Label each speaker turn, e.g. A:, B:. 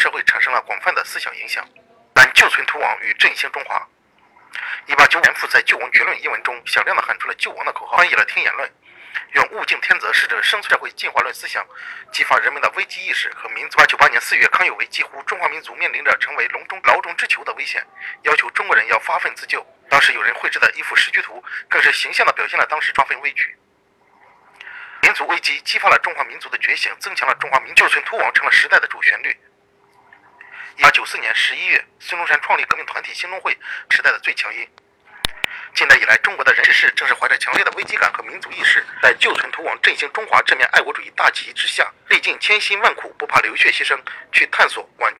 A: 社会产生了广泛的思想影响。但救存图王与振兴中华。一八九五年，父在《救亡绝论》一文中响亮地喊出了救亡的口号，翻译了天演论，用物竞天择、适者生存社会进化论思想激发人们的危机意识和民族。一八九八年四月，康有为几乎中华民族面临着成为笼中牢中之囚的危险，要求中国人要发奋自救。当时有人绘制的一幅时局图，更是形象地表现了当时抓分危局。民族危机激发了中华民族的觉醒，增强了中华民族救存图王成了时代的主旋律。四年十一月，孙中山创立革命团体兴中会，时代的最强音。近代以来，中国的人志士正是怀着强烈的危机感和民族意识，在救存图王、振兴中华这面爱国主义大旗之下，历尽千辛万苦，不怕流血牺牲，去探索挽。